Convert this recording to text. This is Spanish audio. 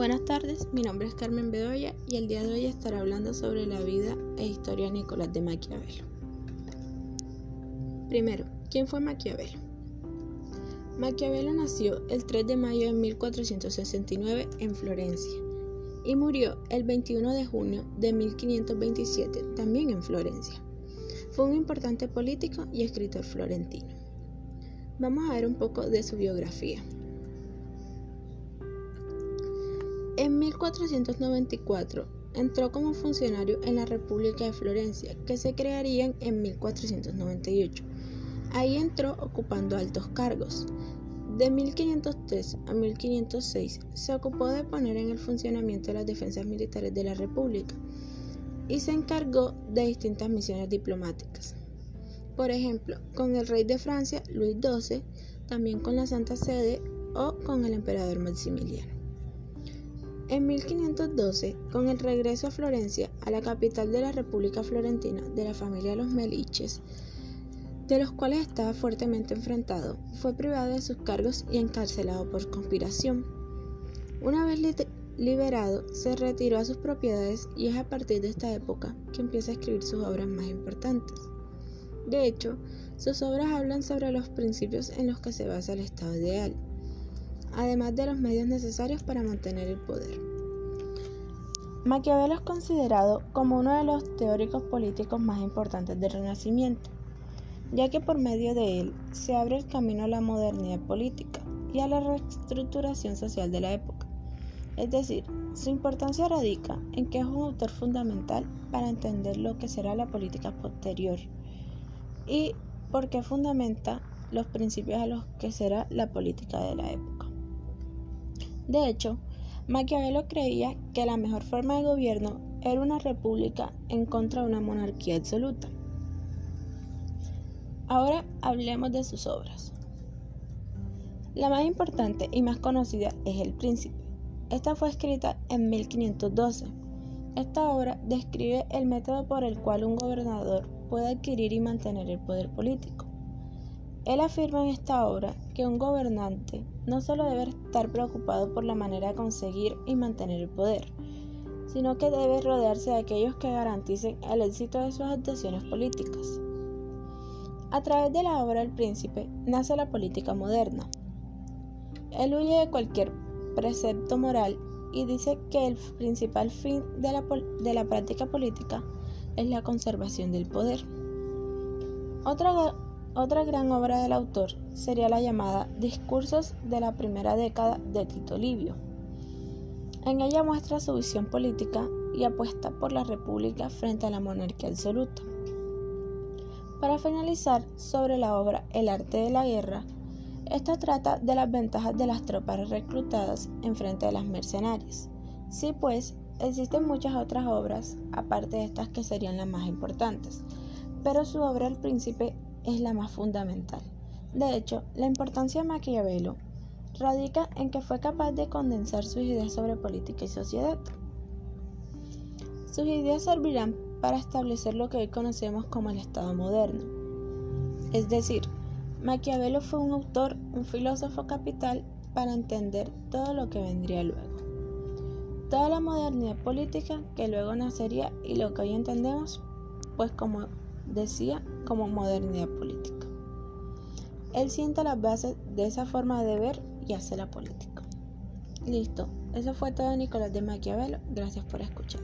Buenas tardes, mi nombre es Carmen Bedoya y el día de hoy estaré hablando sobre la vida e historia de Nicolás de Maquiavelo. Primero, ¿quién fue Maquiavelo? Maquiavelo nació el 3 de mayo de 1469 en Florencia y murió el 21 de junio de 1527 también en Florencia. Fue un importante político y escritor florentino. Vamos a ver un poco de su biografía. En 1494 entró como funcionario en la República de Florencia, que se crearía en 1498. Ahí entró ocupando altos cargos. De 1503 a 1506 se ocupó de poner en el funcionamiento las defensas militares de la República y se encargó de distintas misiones diplomáticas. Por ejemplo, con el rey de Francia, Luis XII, también con la Santa Sede o con el emperador Maximiliano. En 1512, con el regreso a Florencia, a la capital de la República Florentina, de la familia de los Meliches, de los cuales estaba fuertemente enfrentado, fue privado de sus cargos y encarcelado por conspiración. Una vez liberado, se retiró a sus propiedades y es a partir de esta época que empieza a escribir sus obras más importantes. De hecho, sus obras hablan sobre los principios en los que se basa el Estado ideal además de los medios necesarios para mantener el poder. Maquiavelo es considerado como uno de los teóricos políticos más importantes del Renacimiento, ya que por medio de él se abre el camino a la modernidad política y a la reestructuración social de la época. Es decir, su importancia radica en que es un autor fundamental para entender lo que será la política posterior y porque fundamenta los principios a los que será la política de la época. De hecho, Maquiavelo creía que la mejor forma de gobierno era una república en contra de una monarquía absoluta. Ahora hablemos de sus obras. La más importante y más conocida es El Príncipe. Esta fue escrita en 1512. Esta obra describe el método por el cual un gobernador puede adquirir y mantener el poder político. Él afirma en esta obra que un gobernante no solo debe estar preocupado por la manera de conseguir y mantener el poder, sino que debe rodearse de aquellos que garanticen el éxito de sus actuaciones políticas. A través de la obra El Príncipe nace la política moderna. Él huye de cualquier precepto moral y dice que el principal fin de la, de la práctica política es la conservación del poder. Otra otra gran obra del autor sería la llamada Discursos de la primera década de Tito Livio. En ella muestra su visión política y apuesta por la república frente a la monarquía absoluta. Para finalizar, sobre la obra El arte de la guerra, esta trata de las ventajas de las tropas reclutadas en frente de las mercenarias. Sí, pues, existen muchas otras obras, aparte de estas que serían las más importantes, pero su obra El Príncipe es la más fundamental. De hecho, la importancia de Maquiavelo radica en que fue capaz de condensar sus ideas sobre política y sociedad. Sus ideas servirán para establecer lo que hoy conocemos como el Estado moderno. Es decir, Maquiavelo fue un autor, un filósofo capital para entender todo lo que vendría luego. Toda la modernidad política que luego nacería y lo que hoy entendemos, pues como decía como modernidad política. Él sienta las bases de esa forma de ver y hacer la política. Listo, eso fue todo Nicolás de Maquiavelo. Gracias por escuchar.